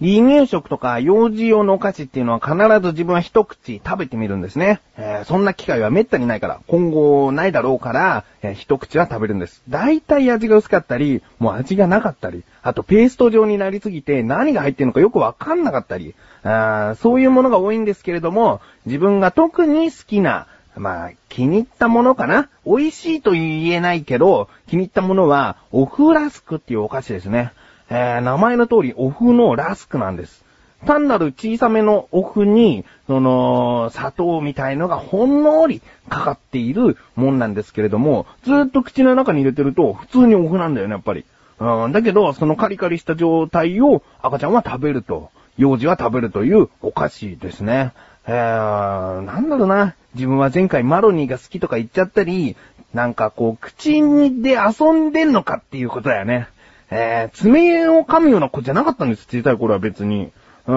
離乳食とか幼児用のお菓子っていうのは必ず自分は一口食べてみるんですね。えー、そんな機会は滅多にないから、今後ないだろうから、えー、一口は食べるんです。大体味が薄かったり、もう味がなかったり、あとペースト状になりすぎて何が入ってるのかよくわかんなかったり、あそういうものが多いんですけれども、自分が特に好きな、まあ、気に入ったものかな？美味しいと言えないけど、気に入ったものは、オフラスクっていうお菓子ですね。えー、名前の通り、オフのラスクなんです。単なる小さめのオフに、その、砂糖みたいのがほんのりかかっているもんなんですけれども、ずっと口の中に入れてると普通にオフなんだよね、やっぱり。うん、だけど、そのカリカリした状態を赤ちゃんは食べると、幼児は食べるというお菓子ですね。えー、なんだろうな。自分は前回マロニーが好きとか言っちゃったり、なんかこう、口にで遊んでんのかっていうことだよね。えー、爪を噛むような子じゃなかったんです、小さい頃は別に。うん。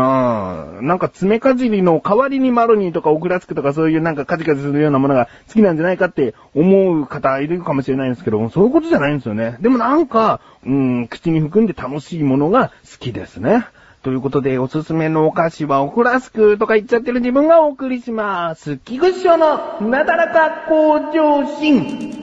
なんか爪かじりの代わりにマロニーとかオクラスクとかそういうなんかカジカジするようなものが好きなんじゃないかって思う方いるかもしれないんですけど、そういうことじゃないんですよね。でもなんか、うん、口に含んで楽しいものが好きですね。ということで、おすすめのお菓子はオクラスクとか言っちゃってる自分がお送りします。キグッショのなだらか向上心。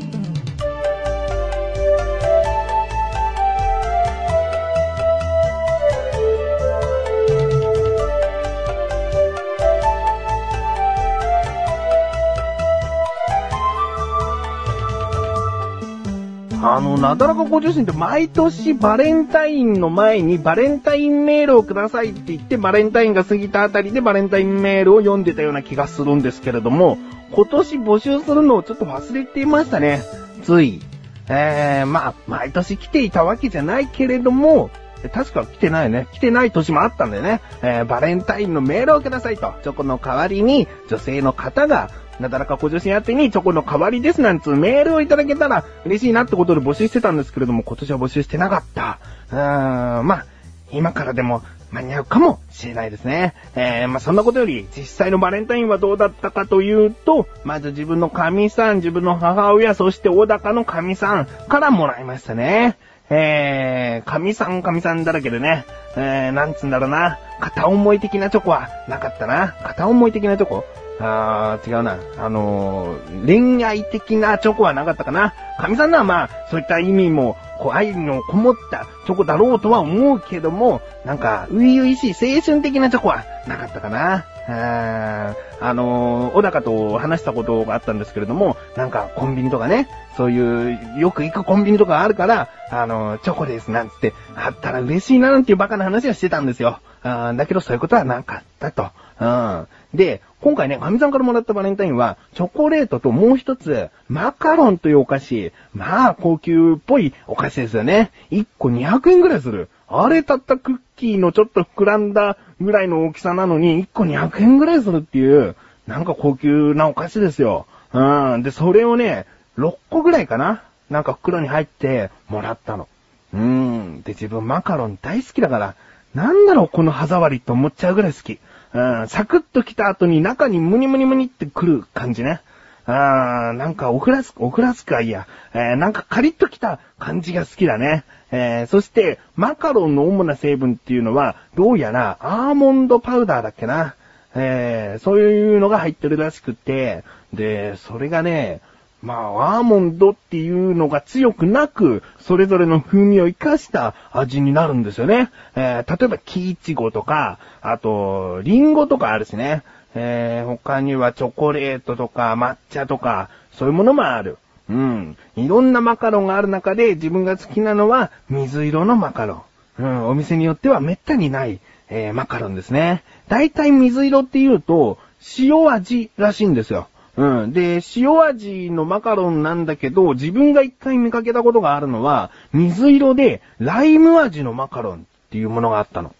あの、なだらかご女子って毎年バレンタインの前にバレンタインメールをくださいって言ってバレンタインが過ぎたあたりでバレンタインメールを読んでたような気がするんですけれども、今年募集するのをちょっと忘れていましたね。つい。えー、まあ、毎年来ていたわけじゃないけれども、確か来てないね。来てない年もあったんだよね。えー、バレンタインのメールをくださいと。チョコの代わりに女性の方がなだらか小女子宛てにチョコの代わりですなんつうメールをいただけたら嬉しいなってことで募集してたんですけれども、今年は募集してなかった。うーん、まあ、今からでも間に合うかもしれないですね。えー、まあ、そんなことより、実際のバレンタインはどうだったかというと、まず自分の神さん、自分の母親、そして小高の神さんからもらいましたね。えー、神さん神さんだらけでね、えー、なんつうんだろうな、片思い的なチョコはなかったな。片思い的なチョコあー、違うな。あのー、恋愛的なチョコはなかったかな。神さんのはまあ、そういった意味も、こう、愛のこもったチョコだろうとは思うけども、なんか、ういういしい青春的なチョコはなかったかな。ああのー、小高と話したことがあったんですけれども、なんかコンビニとかね、そういう、よく行くコンビニとかあるから、あのー、チョコですなんつって、あったら嬉しいななんていうバカな話はしてたんですよ。あだけどそういうことはなかったと。うん。で、今回ね、神さんからもらったバレンタインは、チョコレートともう一つ、マカロンというお菓子。まあ、高級っぽいお菓子ですよね。1個200円ぐらいする。あれたったクッキーのちょっと膨らんだぐらいの大きさなのに、1個200円ぐらいするっていう、なんか高級なお菓子ですよ。うん。で、それをね、6個ぐらいかななんか袋に入ってもらったの。うーん。で、自分マカロン大好きだから、なんだろうこの歯触りって思っちゃうぐらい好き。サクッと来た後に中にムニムニムニってくる感じね。あー、なんかオフラスク、オフラスクはいいや。えー、なんかカリッと来た感じが好きだね。えー、そして、マカロンの主な成分っていうのは、どうやらアーモンドパウダーだっけな。えー、そういうのが入ってるらしくて、で、それがね、まあ、アーモンドっていうのが強くなく、それぞれの風味を活かした味になるんですよね。えー、例えば、キイチゴとか、あと、リンゴとかあるしね。えー、他にはチョコレートとか抹茶とか、そういうものもある。うん。いろんなマカロンがある中で自分が好きなのは水色のマカロン。うん、お店によってはめったにない、えー、マカロンですね。だいたい水色って言うと、塩味らしいんですよ。うん。で、塩味のマカロンなんだけど、自分が一回見かけたことがあるのは、水色でライム味のマカロンっていうものがあったの。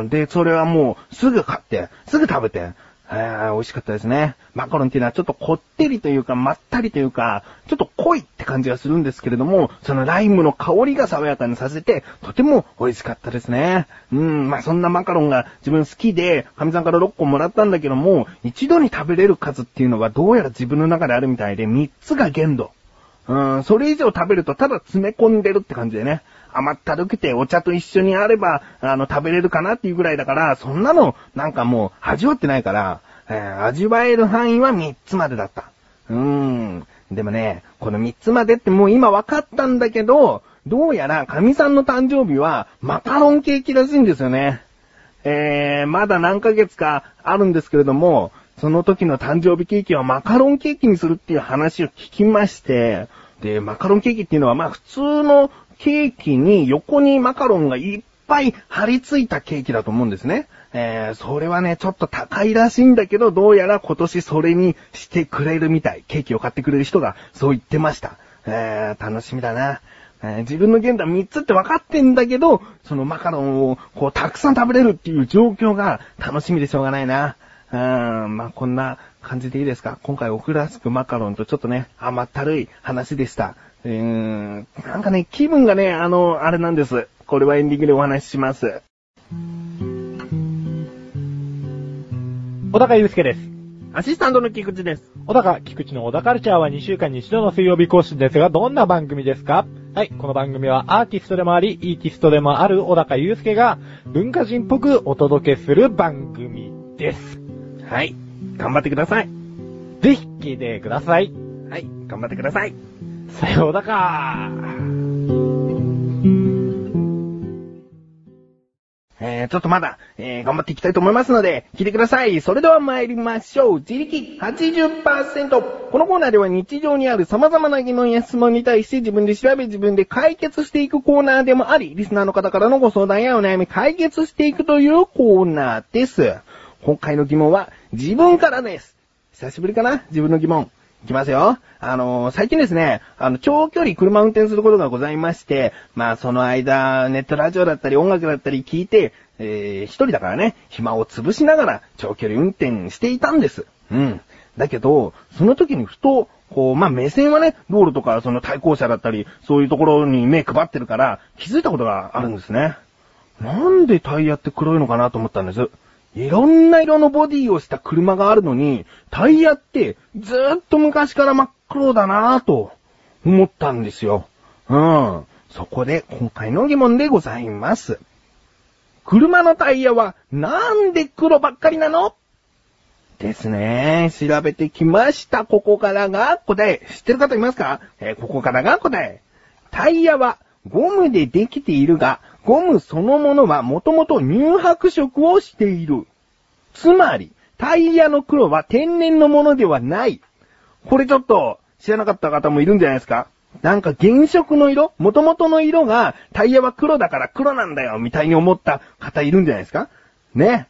うん。で、それはもう、すぐ買って、すぐ食べて、あ美味しかったですね。マカロンっていうのはちょっとこってりというか、まったりというか、ちょっと濃いって感じがするんですけれども、そのライムの香りが爽やかにさせて、とても美味しかったですね。うん、まあそんなマカロンが自分好きで、神さんから6個もらったんだけども、一度に食べれる数っていうのはどうやら自分の中であるみたいで、3つが限度。うん、それ以上食べるとただ詰め込んでるって感じでね。甘ったるくてお茶と一緒にあれば、あの、食べれるかなっていうぐらいだから、そんなの、なんかもう、味わってないから、えー味わえる範囲は3つまでだった。うーん。でもね、この3つまでってもう今分かったんだけど、どうやら神さんの誕生日はマカロンケーキらしいんですよね。えー、まだ何ヶ月かあるんですけれども、その時の誕生日ケーキはマカロンケーキにするっていう話を聞きまして、で、マカロンケーキっていうのはまあ普通のケーキに横にマカロンがいっぱい貼り付いたケーキだと思うんですね。えー、それはね、ちょっと高いらしいんだけど、どうやら今年それにしてくれるみたい。ケーキを買ってくれる人がそう言ってました。えー、楽しみだな。えー自分の限度は3つって分かってんだけど、そのマカロンをこうたくさん食べれるっていう状況が楽しみでしょうがないな。うーん、まあ、こんな感じでいいですか？今回オクラスクマカロンとちょっとね、甘ったるい話でした。うーん、なんかね、気分がね、あの、あれなんです。これはエンディングでお話しします。小高祐介です。アシスタントの菊池です。小高、菊池の小高カルチャーは2週間に一度の水曜日更新ですが、どんな番組ですか？はい、この番組はアーティストでもあり、イーティストでもある小高祐介が文化人っぽくお届けする番組です。はい。頑張ってください。ぜひ聞いてください。はい。頑張ってください。さようだかえー、ちょっとまだ、えー、頑張っていきたいと思いますので、聞いてください。それでは参りましょう。自力80%。このコーナーでは日常にある様々な疑問や質問に対して自分で調べ自分で解決していくコーナーでもあり、リスナーの方からのご相談やお悩み解決していくというコーナーです。今回の疑問は自分からです。久しぶりかな？自分の疑問。いきますよ。あのー最近ですね、あの、長距離車運転することがございまして、まあ、その間、ネットラジオだったり音楽だったり聞いて、えー、一人だからね、暇を潰しながら長距離運転していたんです。うん。だけど、その時にふと、こう、まあ、目線はね、道路とか、その対向車だったり、そういうところに目配ってるから、気づいたことがあるんですね。なんでタイヤって黒いのかなと思ったんです。いろんな色のボディをした車があるのに、タイヤってずーっと昔から真っ黒だなぁと思ったんですよ。うん。そこで今回の疑問でございます。車のタイヤはなんで黒ばっかりなの？ですね。調べてきました。ここからが答え。知ってる方いますか？えーここからが答え。タイヤはゴムでできているが、ゴムそのものはもともと乳白色をしている。つまり、タイヤの黒は天然のものではない。これちょっと知らなかった方もいるんじゃないですかなんか原色の色元々の色がタイヤは黒だから黒なんだよみたいに思った方いるんじゃないですかね。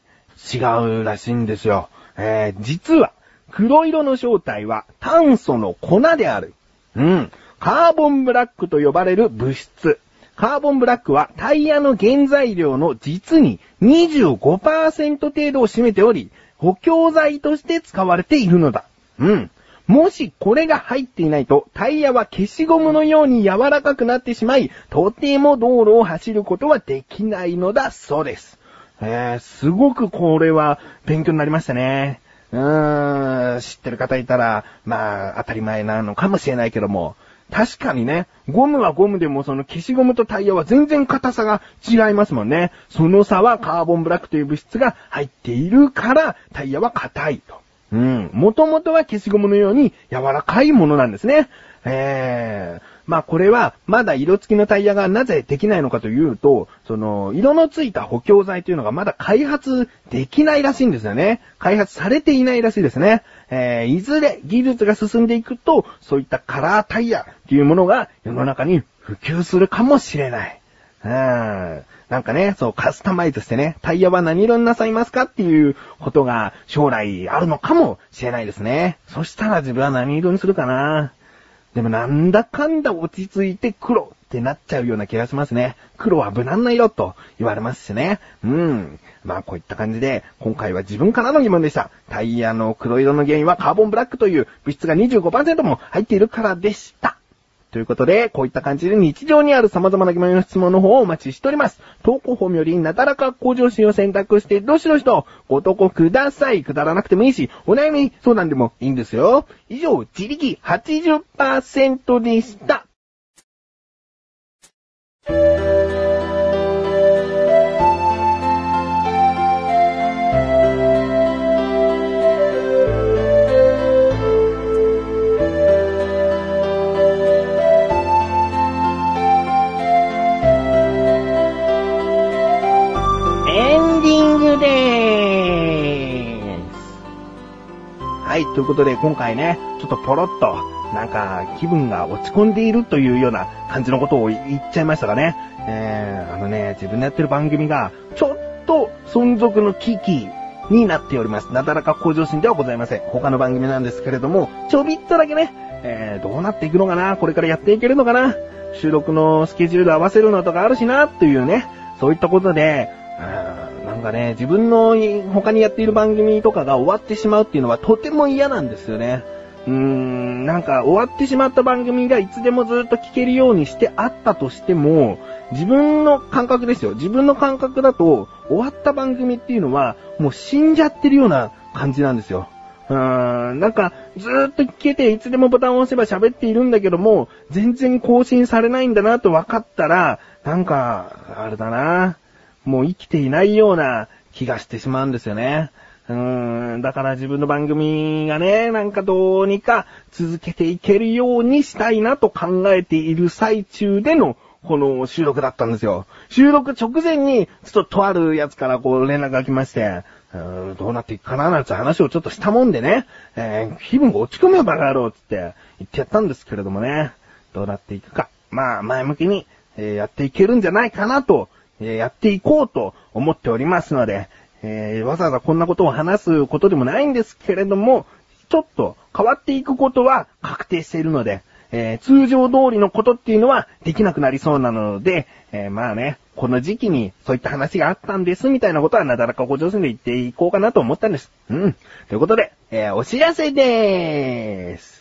違うらしいんですよ。えー、実は黒色の正体は炭素の粉である。うん。カーボンブラックと呼ばれる物質。カーボンブラックはタイヤの原材料の実に25%程度を占めており、補強剤として使われているのだ。うん。もしこれが入っていないと、タイヤは消しゴムのように柔らかくなってしまい、とても道路を走ることはできないのだそうです。えー、すごくこれは勉強になりましたね。うーん、知ってる方いたら、まあ、当たり前なのかもしれないけども、確かにね、ゴムはゴムでもその消しゴムとタイヤは全然硬さが違いますもんね。その差はカーボンブラックという物質が入っているから、タイヤは硬いと。うん。もともとは消しゴムのように柔らかいものなんですね。ええまあこれは、まだ色付きのタイヤがなぜできないのかというと、その、色のついた補強剤というのがまだ開発できないらしいんですよね。開発されていないらしいですね。えー、いずれ技術が進んでいくと、そういったカラータイヤっていうものが世の中に普及するかもしれない。うん。なんかね、そう、カスタマイズしてね、タイヤは何色になさいますかっていうことが将来あるのかもしれないですね。そしたら自分は何色にするかな。でもなんだかんだ落ち着いて黒ってなっちゃうような気がしますね。黒は無難な色と言われますしね。うん。まあこういった感じで、今回は自分からの疑問でした。タイヤの黒色の原因はカーボンブラックという物質が25%も入っているからでした。ということで、こういった感じで日常にある様々な疑問の質問の方をお待ちしております。投稿フォームよりなだらか向上心を選択して、どしどしとご投稿ください。くだらなくてもいいし、お悩み相談でもいいんですよ。以上、自力80%でした。ということで今回ね、ちょっとポロッと、なんか気分が落ち込んでいるというような感じのことを言っちゃいましたがね。えー、あのね、自分のやってる番組が、ちょっと存続の危機になっております。なだらか向上心ではございません。他の番組なんですけれども、ちょびっとだけね、えー、どうなっていくのかな？これからやっていけるのかな？収録のスケジュール合わせるのとかあるしなっていうね、そういったことで、なんかね、自分の他にやっている番組とかが終わってしまうっていうのはとても嫌なんですよね。うーん、なんか終わってしまった番組がいつでもずっと聞けるようにしてあったとしても、自分の感覚ですよ。自分の感覚だと、終わった番組っていうのは、もう死んじゃってるような感じなんですよ。うーん、なんか、ずーっと聞けて、いつでもボタンを押せば喋っているんだけども、全然更新されないんだなと分かったら、なんか、あれだな。もう生きていないような気がしてしまうんですよね。うーん、だから自分の番組がね、なんかどうにか続けていけるようにしたいなと考えている最中での、この収録だったんですよ。収録直前に、ちょっととあるやつからこう連絡が来まして、うーんどうなっていくかななんて話をちょっとしたもんでね、えー気分が落ち込むよバカ野郎つって言ってやったんですけれどもね、どうなっていくか。まあ、前向きに、えーやっていけるんじゃないかなと、えーやっていこうと思っておりますので、えーわざわざこんなことを話すことでもないんですけれども、ちょっと変わっていくことは確定しているので、えー通常通りのことっていうのはできなくなりそうなので、えーまあね、この時期にそういった話があったんですみたいなことはなだらかご上手で言っていこうかなと思ったんです。うん。ということで、えーお知らせでーす。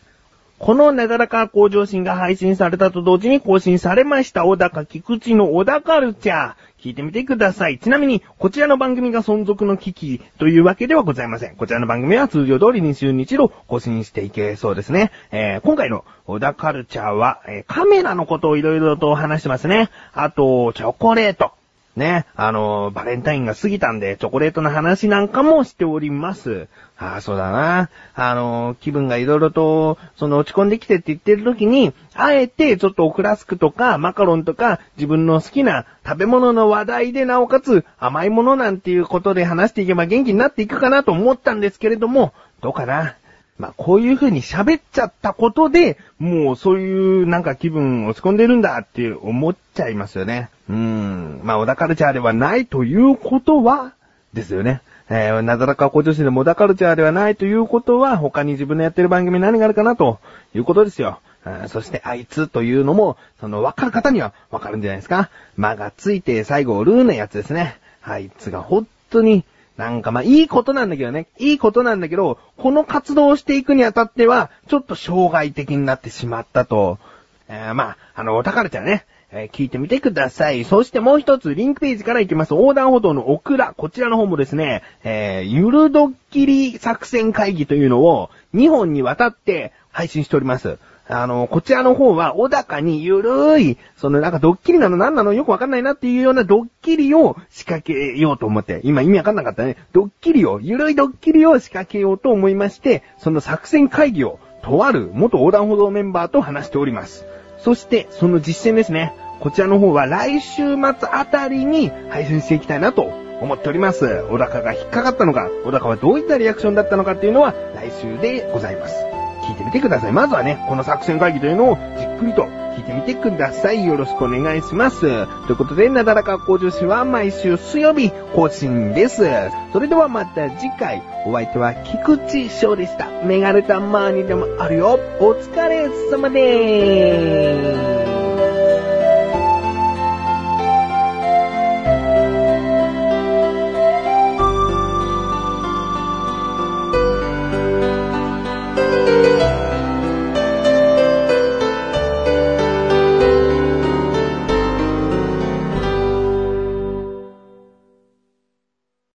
このなだらか向上心が配信されたと同時に更新されました小高菊池の小高ルチャー。聞いてみてください。ちなみに、こちらの番組が存続の危機というわけではございません。こちらの番組は通常通り2週に1度更新していけそうですね。えー今回の小田カルチャーは、えーカメラのことをいろいろと話してますね。あと、チョコレート。ね、あの、バレンタインが過ぎたんで、チョコレートの話なんかもしております。ああ、そうだな。あの、気分がいろいろと、その落ち込んできてって言ってる時に、あえてちょっとオクラスクとかマカロンとか自分の好きな食べ物の話題でなおかつ甘いものなんていうことで話していけば元気になっていくかなと思ったんですけれども、どうかな。まあ、こういう風に喋っちゃったことで、もうそういうなんか気分落ち込んでるんだって思っちゃいますよね。うん。まあ、小田カルチャーではないということは、ですよね。えー、なだらか小女子でも小田カルチャーではないということは、他に自分のやってる番組何があるかなということですよ。そして、あいつというのも、その、わかる方にはわかるんじゃないですか。間がついて最後、ルーのやつですね。あいつが本当に、なんかまあいいことなんだけどね。いいことなんだけど、この活動をしていくにあたっては、ちょっと障害的になってしまったと。えーまあ、あの、お宝ちゃんね。えー聞いてみてください。そしてもう一つ、リンクページから行きます。横断歩道のオクラ。こちらの方もですね、えーゆるドッキリ作戦会議というのを2本にわたって配信しております。あの、こちらの方は、小高にゆるい、そのなんかドッキリなの何なのよくわかんないなっていうようなドッキリを仕掛けようと思って、今意味わかんなかったね。ドッキリを、ゆるいドッキリを仕掛けようと思いまして、その作戦会議を、とある元横断歩道メンバーと話しております。そして、その実践ですね。こちらの方は来週末あたりに配信していきたいなと思っております。小高が引っかかったのか、小高はどういったリアクションだったのかっていうのは来週でございます。聞いてみてください。まずはね、この作戦会議というのをじっくりと聞いてみてください。よろしくお願いします。ということで、なだらか向上心は毎週水曜日更新です。それではまた次回、お相手は菊池翔でした。メガネたまーにでもあるよ。お疲れ様でーす。